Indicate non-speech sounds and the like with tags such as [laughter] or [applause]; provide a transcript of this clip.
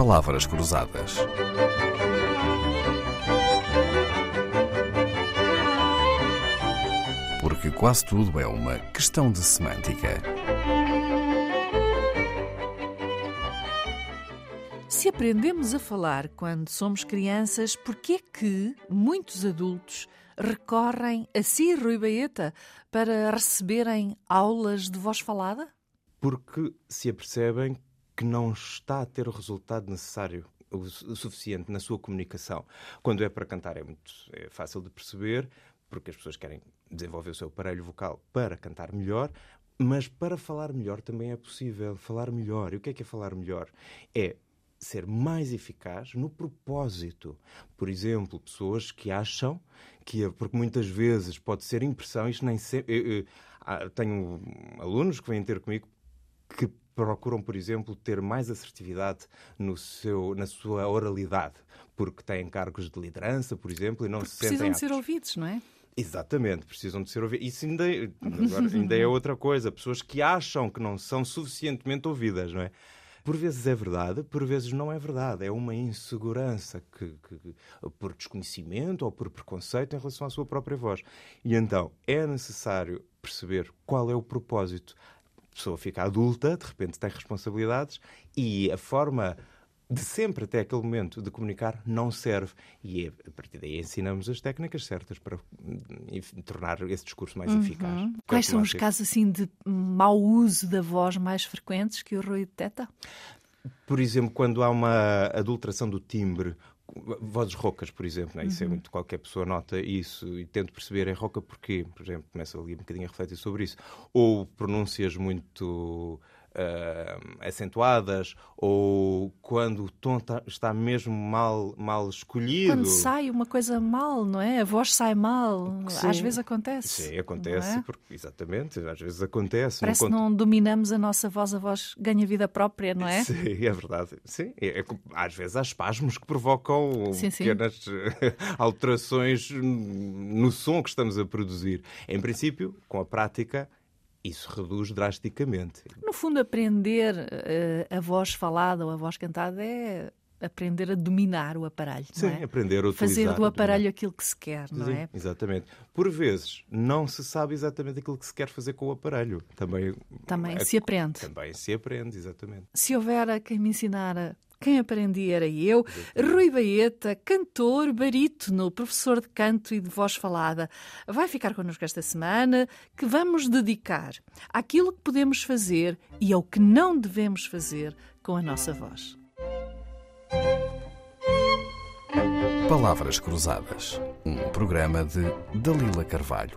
Palavras Cruzadas. Porque quase tudo é uma questão de semântica. Se aprendemos a falar quando somos crianças, por que é que muitos adultos recorrem a si, Rui Baeta, para receberem aulas de voz falada? Porque se apercebem que não está a ter o resultado necessário, o suficiente na sua comunicação. Quando é para cantar é muito é fácil de perceber, porque as pessoas querem desenvolver o seu aparelho vocal para cantar melhor, mas para falar melhor também é possível falar melhor. E o que é que é falar melhor? É ser mais eficaz no propósito. Por exemplo, pessoas que acham que, porque muitas vezes pode ser impressão, isto nem sempre. Eu, eu, eu, tenho alunos que vêm ter comigo que procuram, por exemplo, ter mais assertividade no seu, na sua oralidade, porque têm cargos de liderança, por exemplo, e não porque se sentem precisam de ser ouvidos, não é? Exatamente, precisam de ser ouvidos. Isso ainda, é, [laughs] ainda é outra coisa. Pessoas que acham que não são suficientemente ouvidas, não é? Por vezes é verdade, por vezes não é verdade. É uma insegurança que, que, por desconhecimento ou por preconceito em relação à sua própria voz. E então é necessário perceber qual é o propósito. A pessoa fica adulta, de repente tem responsabilidades e a forma de sempre até aquele momento de comunicar não serve. E é, a partir daí ensinamos as técnicas certas para tornar esse discurso mais uhum. eficaz. Quais são os casos assim de mau uso da voz mais frequentes que o Rui detecta? Por exemplo, quando há uma adulteração do timbre, vozes roucas, por exemplo, né? isso é muito qualquer pessoa nota isso e tento perceber é rouca porque, por exemplo, começa ali um bocadinho a refletir sobre isso, ou pronúncias muito uh, acentuadas ou quando o tom tá, está mesmo mal, mal escolhido. Quando sai uma coisa mal, não é? A voz sai mal. Sim. Às vezes acontece. Sim, acontece, é? porque, exatamente, às vezes acontece. Parece que não dominamos a nossa voz, a voz ganha vida própria, não é? [laughs] Sim, é verdade. Sim, é, é, às vezes há espasmos que provocam sim, pequenas [laughs] alterações no som que estamos a produzir. Em princípio, com a prática, isso reduz drasticamente. No fundo, aprender uh, a voz falada ou a voz cantada é aprender a dominar o aparelho. Sim, é? aprender a utilizar. Fazer do aparelho aquilo que se quer, não Sim, é? Exatamente. Por vezes, não se sabe exatamente aquilo que se quer fazer com o aparelho. Também, também é, se aprende. Também se aprende, exatamente. Se houver quem me ensinara quem aprendi era eu, Rui Baeta, cantor, barítono, professor de canto e de voz falada. Vai ficar connosco esta semana, que vamos dedicar àquilo que podemos fazer e ao que não devemos fazer com a nossa voz. Palavras Cruzadas, um programa de Dalila Carvalho.